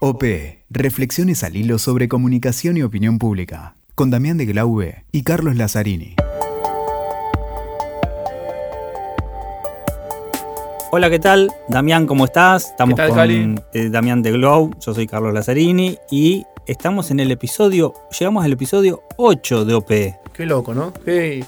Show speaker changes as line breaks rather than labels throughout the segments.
OP, Reflexiones al hilo sobre comunicación y opinión pública, con Damián de Glaube y Carlos Lazzarini.
Hola, ¿qué tal? Damián, ¿cómo estás? Estamos
tal,
con
Cali?
eh, Damián de Glow, yo soy Carlos Lazzarini y estamos en el episodio, llegamos al episodio 8 de OP.
Qué loco, ¿no? Qué,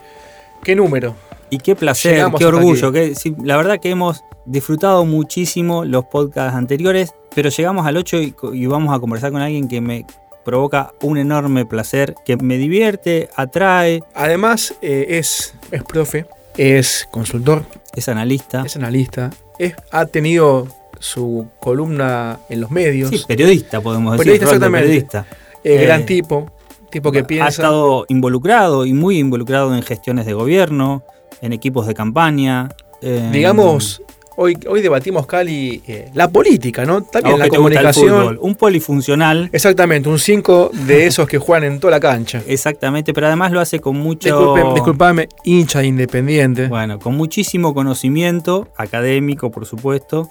qué número.
Y qué placer,
Llegamos
qué orgullo.
aquí.
Que, sí, la verdad que hemos disfrutado muchísimo los podcasts anteriores, pero llegamos al 8 y, y vamos a conversar con alguien que me provoca un enorme placer, que me divierte, atrae,
Además, eh, es, es profe, es consultor,
es analista.
es analista, es, ha tenido su columna en los medios.
Sí, periodista podemos decir.
Periodista, exactamente.
periodista.
eh,
eh,
gran tipo, tipo que
ha
piensa.
estado involucrado y muy involucrado en gestiones de gobierno, en equipos de campaña. en-
Digamos, hoy, hoy debatimos, Cali, eh, la política, ¿no? También la comunicación.
un polifuncional,
Exactamente, un 5 de esos que juegan en toda la cancha.
exactamente, pero además lo hace con mucho.
Disculpe, disculpame, hincha independiente.
Bueno, con muchísimo conocimiento académico, por supuesto,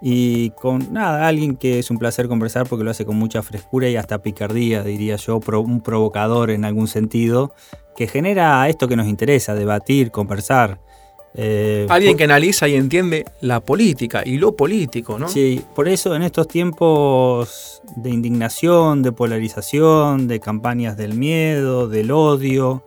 y con nada, alguien que es un placer conversar porque lo hace con mucha frescura y hasta picardía, diría yo, pro- un provocador en algún sentido, que genera esto que nos interesa, debatir, conversar. Eh,
Alguien que analiza y entiende la política y lo político, ¿no?
Sí, por eso en estos tiempos de indignación, de polarización, de campañas del miedo, del odio,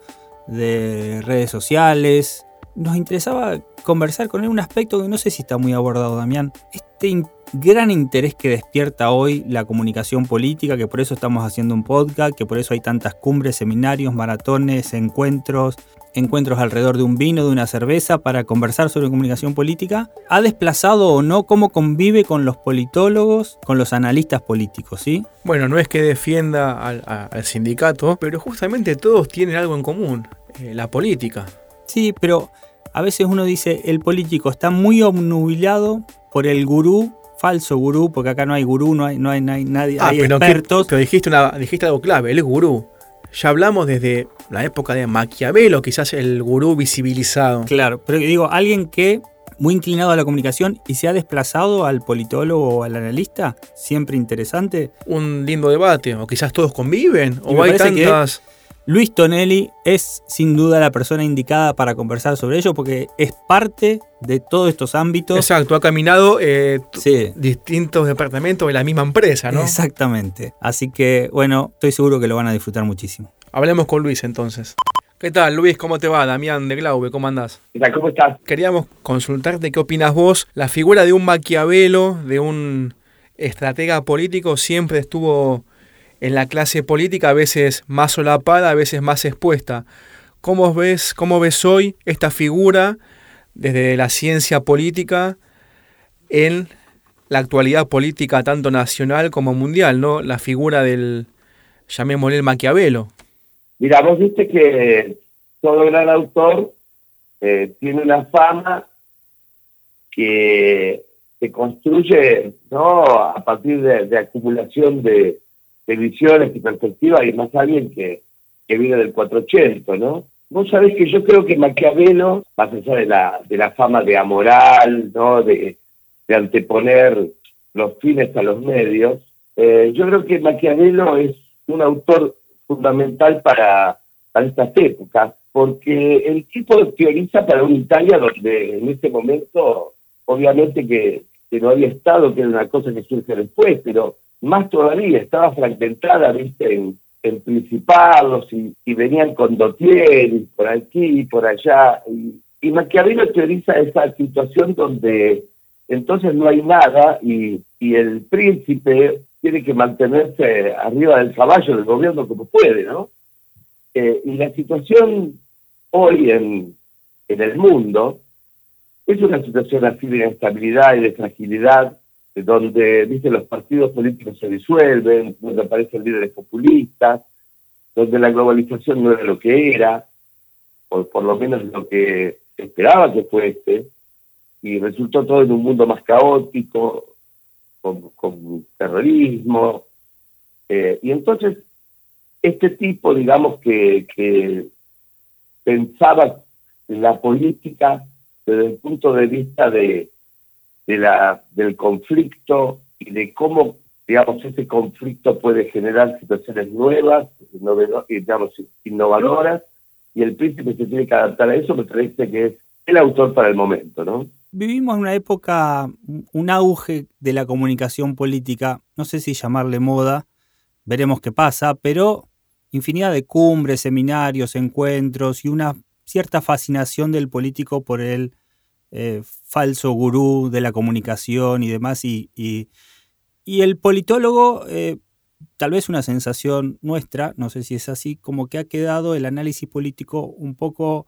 de redes sociales, nos interesaba conversar con él un aspecto que no sé si está muy abordado, Damián. Este gran interés que despierta hoy la comunicación política, que por eso estamos haciendo un podcast, que por eso hay tantas cumbres, seminarios, maratones, encuentros, encuentros alrededor de un vino, de una cerveza, para conversar sobre comunicación política, ha desplazado o no cómo convive con los politólogos, con los analistas políticos, ¿sí?
Bueno, no es que defienda al, a- al sindicato, pero justamente todos tienen algo en común, eh, la política.
Sí, pero a veces uno dice, el político está muy obnubilado por el gurú, falso gurú, porque acá no hay gurú, no hay, no hay, no hay nadie, hay
Ah, que-
expertos.
pero dijiste, una, dijiste algo clave, él es gurú. Ya hablamos desde la época de Maquiavelo, quizás el gurú visibilizado.
Claro, pero digo, alguien que muy inclinado a la comunicación y se ha desplazado al politólogo o al analista, siempre interesante.
Un lindo debate, o quizás todos conviven,
Y
o hay
que-
tantas...
Luis Tonelli es sin duda la persona indicada para conversar sobre ello porque es parte de todos estos ámbitos.
Exacto, ha caminado eh,
Sí,
distintos departamentos de la misma empresa, ¿no?
exactamente. Así que, bueno, estoy seguro que lo van a disfrutar muchísimo.
Hablemos con Luis entonces. ¿Qué tal, Luis? ¿Cómo te va? Damián de Glaube, ¿cómo andás?
¿Qué tal? ¿Cómo estás?
Queríamos consultarte qué opinas vos. La figura de un Maquiavelo, de un estratega político, siempre estuvo en la clase política, a veces más solapada, a veces más expuesta. ¿Cómo ves, cómo ves hoy esta figura desde la ciencia política en la actualidad política tanto nacional como mundial, ¿no? La figura del, llamémosle el Maquiavelo.
Mira, vos viste que todo gran autor eh, tiene una fama que se construye no a partir de, de acumulación de, de visiones y perspectivas y más alguien que, que viene del 480, ¿no? Vos sabés que yo creo que Maquiavelo, más allá de la, de la fama de amoral, ¿no? De, de anteponer los fines a los medios, eh, yo creo que Maquiavelo es un autor fundamental para, para estas épocas, porque el tipo teoriza para una Italia donde en este momento, obviamente que, que no había estado, que era una cosa que surge después, pero más todavía, estaba fragmentada, viste, en, principados y, venían con dotieri por aquí por allá. Y, y Maquiavelo teoriza esa situación donde entonces no hay nada y, el príncipe tiene que mantenerse arriba del caballo del gobierno como puede, ¿no? Eh, y la situación hoy en, en el mundo es una situación así de inestabilidad y de fragilidad, donde, viste, los partidos políticos se disuelven, donde aparecen líderes populistas, donde la globalización no era lo que era, o por lo menos lo que esperaba que fuese, y resultó todo en un mundo más caótico, con, con terrorismo. eh, y entonces, este tipo, digamos, que, que pensaba en la política desde el punto de vista de, de la, del conflicto y de cómo digamos, ese conflicto puede generar situaciones nuevas, digamos, innovadoras, y el príncipe se tiene que adaptar a eso, me parece que es el autor para el momento, ¿no?
Vivimos en una época, un auge de la comunicación política, no sé si llamarle moda, veremos qué pasa, pero infinidad de cumbres, seminarios, encuentros y una cierta fascinación del político por el eh, falso gurú de la comunicación y demás. Y, el politólogo, eh, tal vez una sensación nuestra, no sé si es así, como que ha quedado el análisis político un poco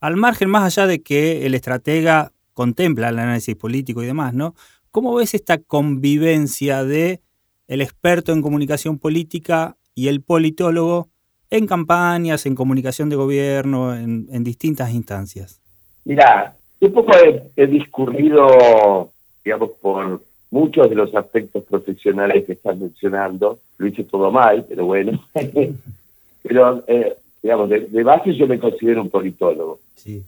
al margen, más allá de que el estratega contempla el análisis político y demás, ¿no? ¿Cómo ves esta convivencia de el experto en comunicación política y el politólogo en campañas, en comunicación de gobierno, en, distintas instancias?
Mira, un poco he, discurrido, digamos, por muchos de los aspectos profesionales que estás mencionando. Lo hice todo mal, pero bueno. pero, eh, digamos, de, base yo me considero un politólogo. Sí.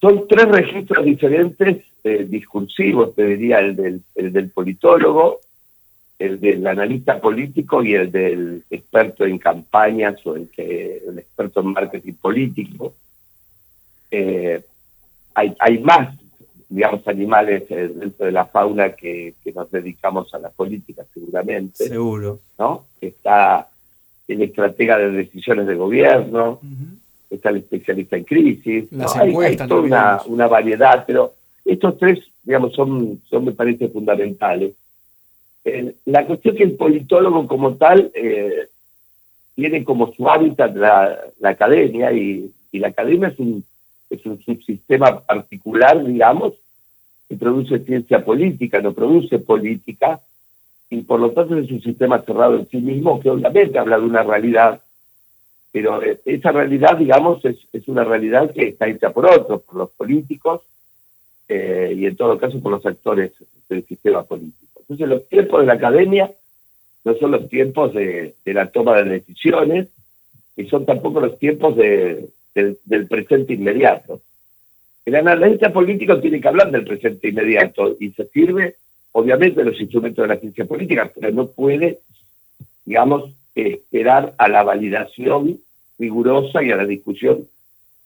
Son tres registros diferentes eh, discursivos, te diría, el del, el del politólogo, el del analista político y el del experto en campañas o el, que, el experto en marketing político. Eh, hay, hay más, digamos, animales eh, dentro de la fauna que, nos dedicamos a la política, seguramente.
Seguro.
¿no? Está el estratega de decisiones de gobierno, está el especialista en crisis. hay, toda una, una, variedad, pero estos tres, digamos, son, son me parece fundamentales la cuestión es que el politólogo como tal eh, tiene como su hábitat la, academia y, la academia es un, es un subsistema particular, digamos, que produce ciencia política, no produce política, y por lo tanto es un sistema cerrado en sí mismo que obviamente habla de una realidad, pero eh, esa realidad, digamos, es, una realidad que está hecha por otros, por los políticos, eh, y en todo caso por los actores del sistema político. Entonces los tiempos de la academia no son los tiempos de, la toma de decisiones, y son tampoco los tiempos del, presente inmediato. El analista político tiene que hablar del presente inmediato y se sirve, obviamente, de los instrumentos de la ciencia política, pero no puede, digamos, esperar a la validación rigurosa y a la discusión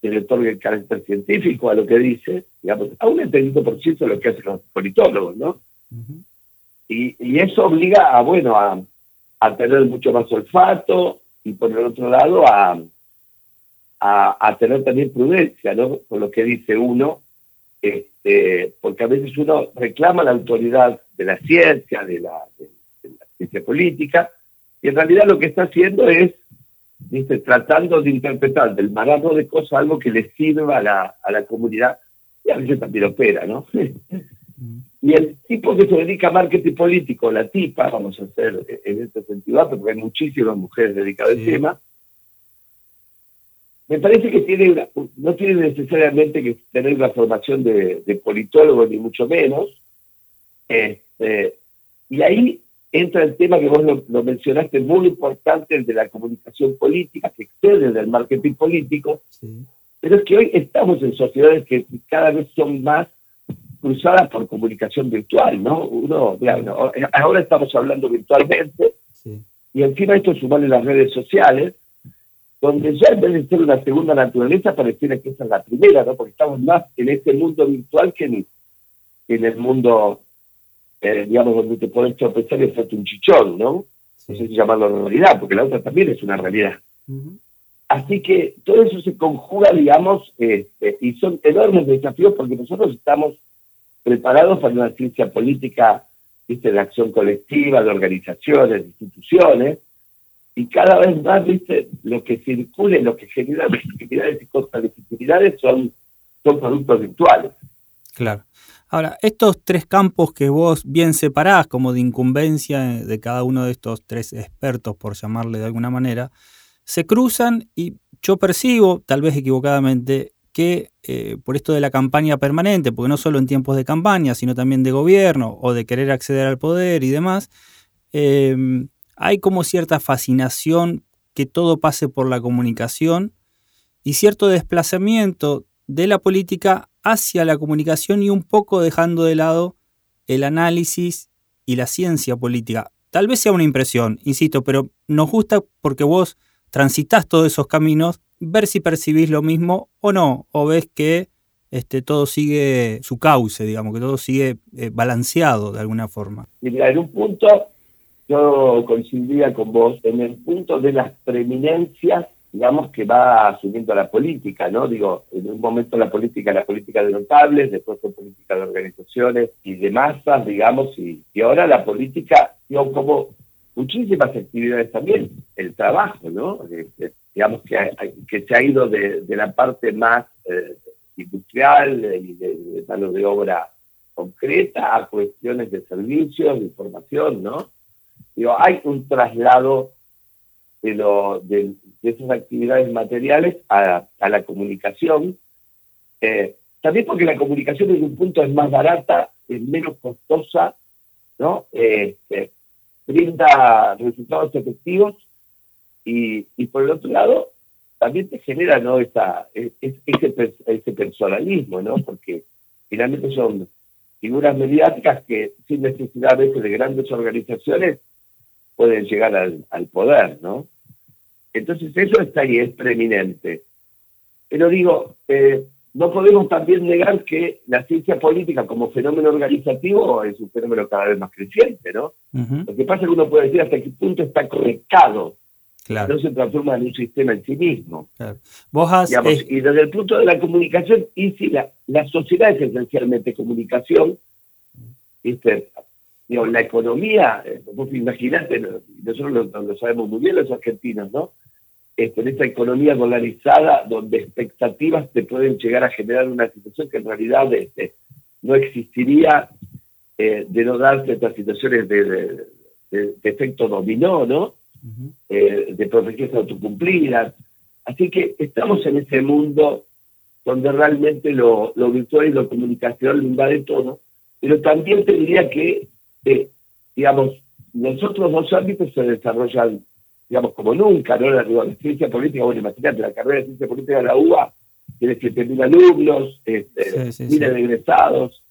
que le otorgue el carácter científico a lo que dice, digamos, a un entendido por ciento de lo que hacen los politólogos, ¿no? Y, eso obliga a, bueno, a, tener mucho más olfato y por el otro lado a, a, tener también prudencia, ¿no? Con lo que dice uno, este, porque a veces uno reclama la autoridad de la ciencia, de la, ciencia política, y en realidad lo que está haciendo es dice, tratando de interpretar del marano de cosas algo que le sirva a la, a la comunidad, y a veces también opera, ¿no? Y el tipo que se dedica a marketing político, la tipa, vamos a hacer en este sentido, porque hay muchísimas mujeres dedicadas al tema, me parece que tiene no tiene necesariamente que tener una formación de, politólogo, ni mucho menos. Este, y ahí entra el tema que vos lo, mencionaste, muy importante, el de la comunicación política, que excede el del marketing político, pero es que hoy estamos en sociedades que cada vez son más cruzadas por comunicación virtual, ¿no? Uno, ahora estamos hablando virtualmente. Y encima esto sumarle las redes sociales, donde ya en vez de ser una segunda naturaleza pareciera que esa es la primera, ¿no? Porque estamos más en este mundo virtual que en, el mundo, eh, digamos, donde te puedes tropezar y hacerte un chichón, ¿no? No sé si llamarlo realidad, porque la otra también es una realidad. Así que todo eso se conjuga, digamos, este, y son enormes desafíos porque nosotros estamos preparados para una ciencia política ¿viste? de acción colectiva, de organizaciones, de instituciones, y cada vez más ¿viste? lo que circule, lo que genera legitimidades y contralegitimidades son, son productos virtuales.
Claro. Ahora, estos tres campos que vos bien separás como de incumbencia de cada uno de estos tres expertos, por llamarle de alguna manera, se cruzan y yo percibo, tal vez equivocadamente, que eh, por esto de la campaña permanente, porque no solo en tiempos de campaña, sino también de gobierno o de querer acceder al poder y demás, em, hay como cierta fascinación que todo pase por la comunicación y cierto desplazamiento de la política hacia la comunicación y un poco dejando de lado el análisis y la ciencia política. tal vez sea una impresión, insisto, pero nos gusta porque vos transitas todos esos caminos, ver si percibís lo mismo o no, o ves que este, todo sigue su cauce, digamos, que todo sigue eh, balanceado de alguna forma.
Mira, en un punto yo coincidía con vos, en el punto de las preeminencias, digamos, que va asumiendo la política, ¿no? Digo, en un momento la política, la política de notables, después la política de organizaciones y de masas, digamos, y, y ahora la política, digo, como muchísimas actividades también, el trabajo, ¿no? Este, digamos que, que se ha ido de, la parte más eh, industrial y de, de mano de obra concreta a cuestiones de servicios, de información, ¿no? Hay un traslado de, lo, de, esas actividades materiales a, la comunicación, eh, también porque la comunicación en un punto es más barata, es menos costosa, ¿no? Este, brinda resultados efectivos y, y por el otro lado también te genera ¿no? Esa, e, ese, ese personalismo, ¿no? Porque finalmente son figuras mediáticas que sin necesidad de grandes organizaciones pueden llegar al, poder, ¿no? Entonces eso está ahí, es preeminente. Pero digo, eh, no podemos también negar que la ciencia política como fenómeno organizativo es un fenómeno cada vez más creciente, ¿no? Lo que pasa es que uno puede decir hasta qué punto está conectado no se transforma en un sistema en sí mismo. Y desde el punto de la comunicación, y si la, la sociedad es esencialmente comunicación, ¿viste? Digo, la economía, eh, vos imaginate, nosotros lo, sabemos muy bien los argentinos, ¿no? Este, en esta economía dolarizada, donde expectativas te pueden llegar a generar una situación que en realidad este, no existiría eh, de no darse estas situaciones de efecto dominó, ¿no? Eh, de profecías autocumplidas. Así que estamos en ese mundo donde realmente lo, virtual y lo comunicacional lo invade todo, pero también te diría que, eh, digamos, los otros dos ámbitos se desarrollan, digamos, como nunca, ¿no? La, ciencia política, bueno, imagínate, la carrera de ciencia política de la UBA tiene 7.000 alumnos, este, miles de egresados,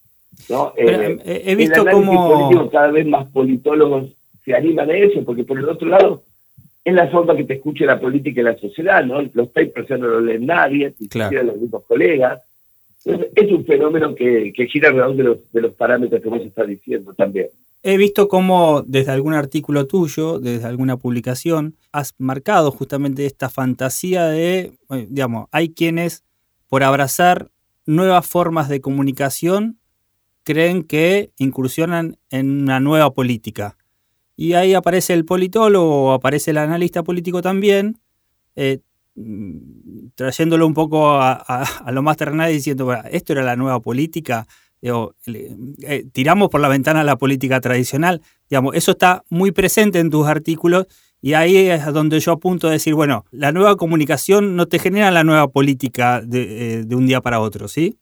¿no?
Eh, he visto cómo...
cada vez más politólogos se animan a eso, porque por el otro lado, es la forma que te escuche la política y la sociedad, ¿no? Los papers no lo leen nadie, ni siquiera los mismos colegas. Es un fenómeno que, gira alrededor de los, de los parámetros que vos estás diciendo también.
He visto cómo desde algún artículo tuyo, desde alguna publicación, has marcado justamente esta fantasía de, digamos, hay quienes por abrazar nuevas formas de comunicación creen que incursionan en una nueva política. Y ahí aparece el politólogo, aparece el analista político también, eh, trayéndolo un poco a, lo más terrenal y diciendo, esto era la nueva política, eh, tiramos por la ventana la política tradicional, digamos, eso está muy presente en tus artículos y ahí es donde yo apunto a decir, bueno, la nueva comunicación no te genera la nueva política de, eh, un día para otro, ¿sí?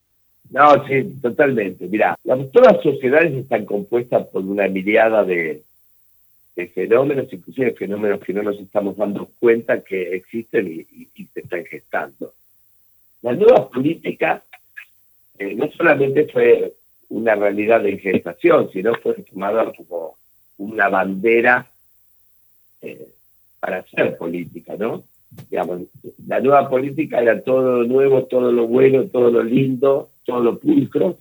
No, sí, totalmente. Mira, todas las sociedades están compuestas por una miriada de, de fenómenos, inclusive fenómenos que no nos estamos dando cuenta que existen y, se están gestando. La nueva política eh, no solamente fue una realidad de gestación, sino fue tomada como una bandera eh, para hacer política, ¿no? La nueva política era todo lo nuevo, todo lo bueno, todo lo lindo, todo lo pulcro,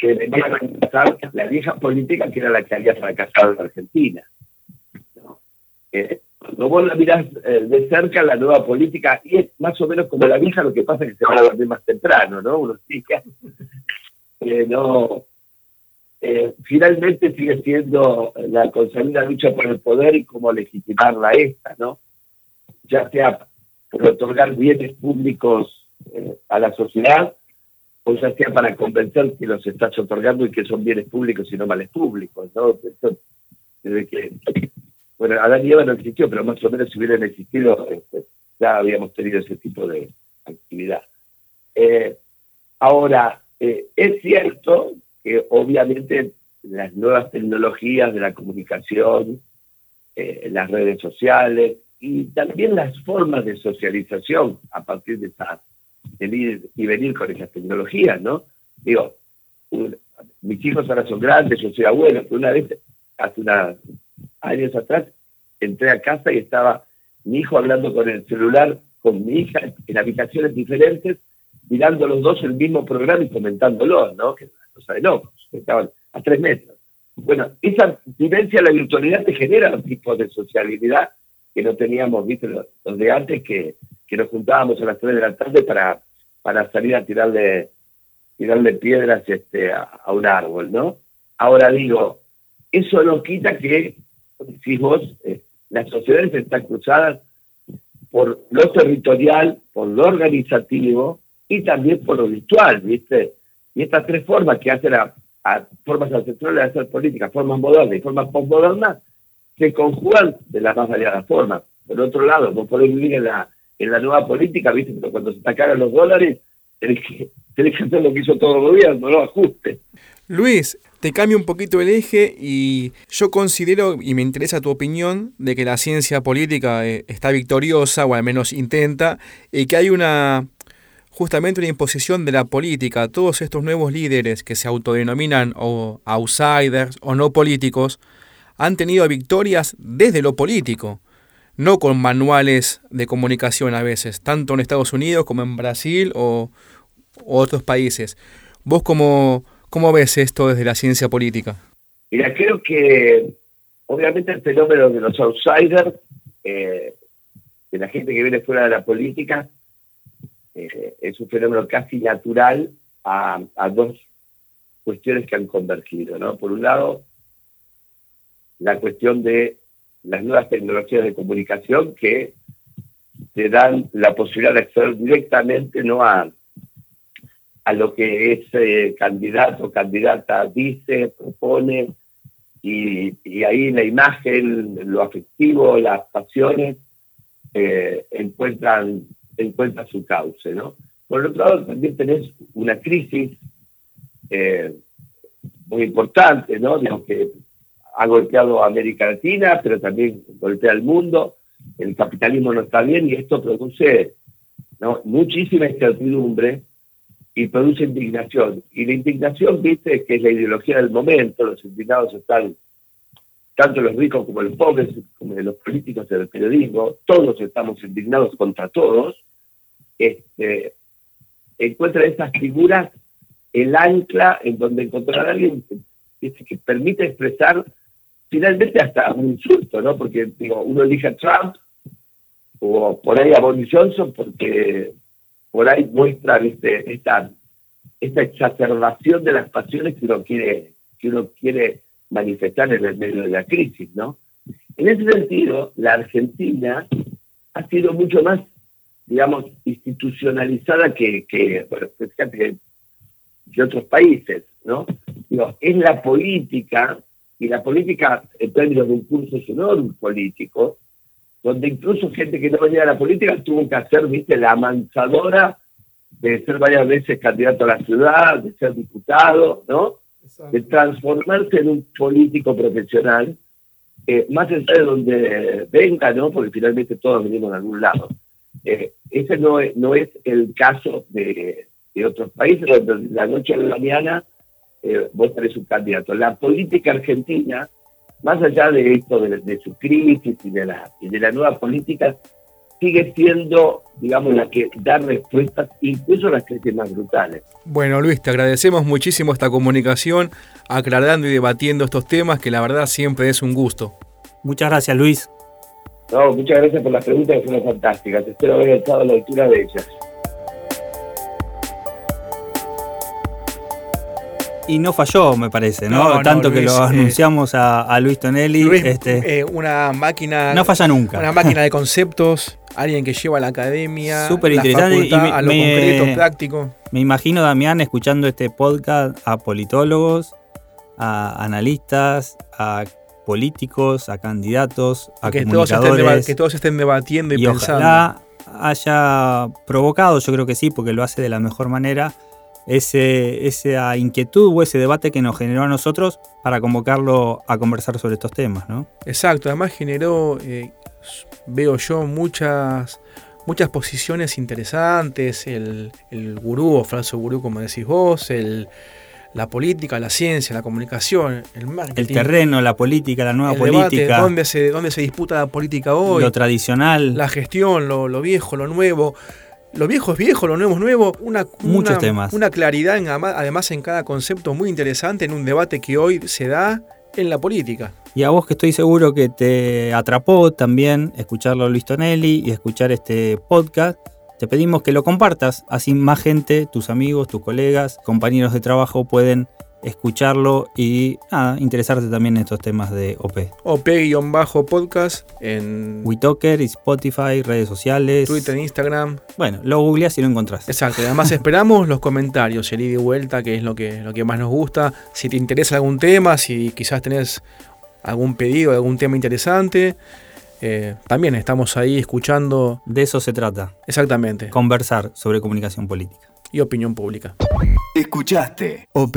que venía a reemplazar la vieja política que era la que había fracasado en Argentina. Eh, cuando vos la mirás eh, de cerca, la nueva política, y es más o menos como la vieja, lo que pasa es que se va a dormir más temprano, ¿no? Uno sigue, eh, no, eh, finalmente sigue siendo la consolida lucha por el poder y cómo legitimarla esta, ¿no? Ya sea por otorgar bienes públicos a la sociedad, o ya sea para convencer que los estás otorgando y que son bienes públicos y no males públicos, ¿no? desde que bueno, Adán y Eva no existió, pero más o menos si hubieran existido, este, ya habíamos tenido ese tipo de actividad. Eh, ahora, eh, es cierto que obviamente las nuevas tecnologías de la comunicación, eh, las redes sociales y también las formas de socialización a partir de esa venir y venir con esas tecnologías, ¿no? Digo, mis hijos ahora son grandes, yo soy abuelo, pero una vez hace una años atrás, entré a casa y estaba mi hijo hablando con el celular con mi hija en habitaciones diferentes, mirando los dos el mismo programa y comentándolo, ¿no? Que es una cosa estaban a tres metros. Bueno, esa vivencia la virtualidad te genera un tipo de sociabilidad que no teníamos, viste, los, de antes que, que, nos juntábamos a las tres de la tarde para, para salir a tirarle, tirarle piedras este, a, un árbol, ¿no? Ahora digo, eso no quita que, si vos, eh, las sociedades están cruzadas por lo territorial, por lo organizativo y también por lo virtual, ¿viste? Y estas tres formas que hacen a, formas ancestrales de hacer política, formas modernas y formas postmodernas, se conjugan de las más variadas formas. Por otro lado, vos podés vivir en la, en la nueva política, ¿viste? Pero cuando se te los dólares, tenés que, que hacer lo que hizo todo el gobierno, no ajuste.
Luis, te cambio un poquito el eje y yo considero, y me interesa tu opinión, de que la ciencia política eh, está victoriosa, o al menos intenta, y que hay una justamente una imposición de la política. Todos estos nuevos líderes que se autodenominan o outsiders o no políticos han tenido victorias desde lo político, no con manuales de comunicación a veces, tanto en Estados Unidos como en Brasil o, otros países. Vos como ¿Cómo ves esto desde la ciencia política?
Mira, creo que obviamente el fenómeno de los outsiders, eh, de la gente que viene fuera de la política, eh, es un fenómeno casi natural a, dos cuestiones que han convergido. ¿no? Por un lado, la cuestión de las nuevas tecnologías de comunicación que te dan la posibilidad de acceder directamente no a a lo que ese candidato o candidata dice, propone, y, ahí la imagen, lo afectivo, las pasiones eh, encuentran, encuentran su cauce. ¿no? Por otro lado, también tenés una crisis eh, muy importante, ¿no? Que ha golpeado a América Latina, pero también golpea al mundo. El capitalismo no está bien y esto produce muchísima incertidumbre y produce indignación. Y la indignación, viste, que es la ideología del momento, los indignados están, tanto los ricos como los pobres, como los políticos y el periodismo, todos estamos indignados contra todos, este, encuentra estas figuras el ancla en donde encontrar a alguien que permite expresar finalmente hasta un insulto, ¿no? Porque digo, uno elige a Trump o por ahí a Boris Johnson porque por ahí muestra esta, esta exacerbación de las pasiones que uno quiere, que uno quiere manifestar en el medio de la crisis, ¿no? En ese sentido, la Argentina ha sido mucho más, digamos, institucionalizada que, que bueno, que, otros países, ¿no? es la política, y la política en términos de un curso sonoro político, donde incluso gente que no venía de la política tuvo que hacer, viste, la amansadora de ser varias veces candidato a la ciudad, de ser diputado, ¿no? De transformarse en un político profesional, eh, más allá de donde venga, ¿no? Porque finalmente todos venimos de algún lado. Eh, ese no es, no es el caso de, otros países, donde la noche a la mañana eh, vos tenés un candidato. La política argentina más allá de esto, de, su crisis y de, la, y de la nueva política, sigue siendo, digamos, la que da respuestas incluso a las crisis más brutales.
Bueno, Luis, te agradecemos muchísimo esta comunicación, aclarando y debatiendo estos temas, que la verdad siempre es un gusto.
Muchas gracias, Luis.
No, muchas gracias por las preguntas que fueron fantásticas. Espero haber estado a la altura de ellas.
Y no falló, me parece, ¿no? Tanto que lo eh, anunciamos a, Luis Tonelli.
este, eh, una máquina.
No falla nunca.
Una máquina de conceptos, alguien que lleva a la academia.
Súper interesante.
y a lo concreto, práctico.
Me imagino, Damián, escuchando este podcast a politólogos, a analistas, a políticos, a candidatos, a que comunicadores.
Todos estén que todos estén debatiendo y,
y
pensando.
Ojalá haya provocado, yo creo que sí, porque lo hace de la mejor manera ese, esa inquietud o ese debate que nos generó a nosotros para convocarlo a conversar sobre estos temas, ¿no?
Exacto, además generó, eh, veo yo, muchas, muchas posiciones interesantes, el, el gurú o falso gurú, como decís vos, el, la política, la ciencia, la comunicación, el marketing.
El terreno, la política, la nueva
el debate,
política.
dónde se, dónde se disputa la política hoy.
Lo tradicional.
La gestión, lo, lo viejo, lo nuevo. Lo viejo es viejo, lo nuevo es nuevo. Una,
Muchos
una,
temas.
Una claridad, en, además, en cada concepto muy interesante en un debate que hoy se da en la política.
Y a vos que estoy seguro que te atrapó también escucharlo a Luis Tonelli y escuchar este podcast, te pedimos que lo compartas, así más gente, tus amigos, tus colegas, compañeros de trabajo pueden escucharlo y nada, interesarte también en estos temas de OP.
OP-podcast en
WeTalker, Spotify, redes sociales.
Twitter, Instagram.
Bueno, lo googleás y lo encontrás.
Exacto, y además esperamos los comentarios, el ida y vuelta, que es lo que, lo que más nos gusta. Si te interesa algún tema, si quizás tenés algún pedido, algún tema interesante. Eh, también estamos ahí escuchando.
De eso se trata.
Exactamente.
Conversar sobre comunicación política.
Y opinión pública.
Escuchaste OP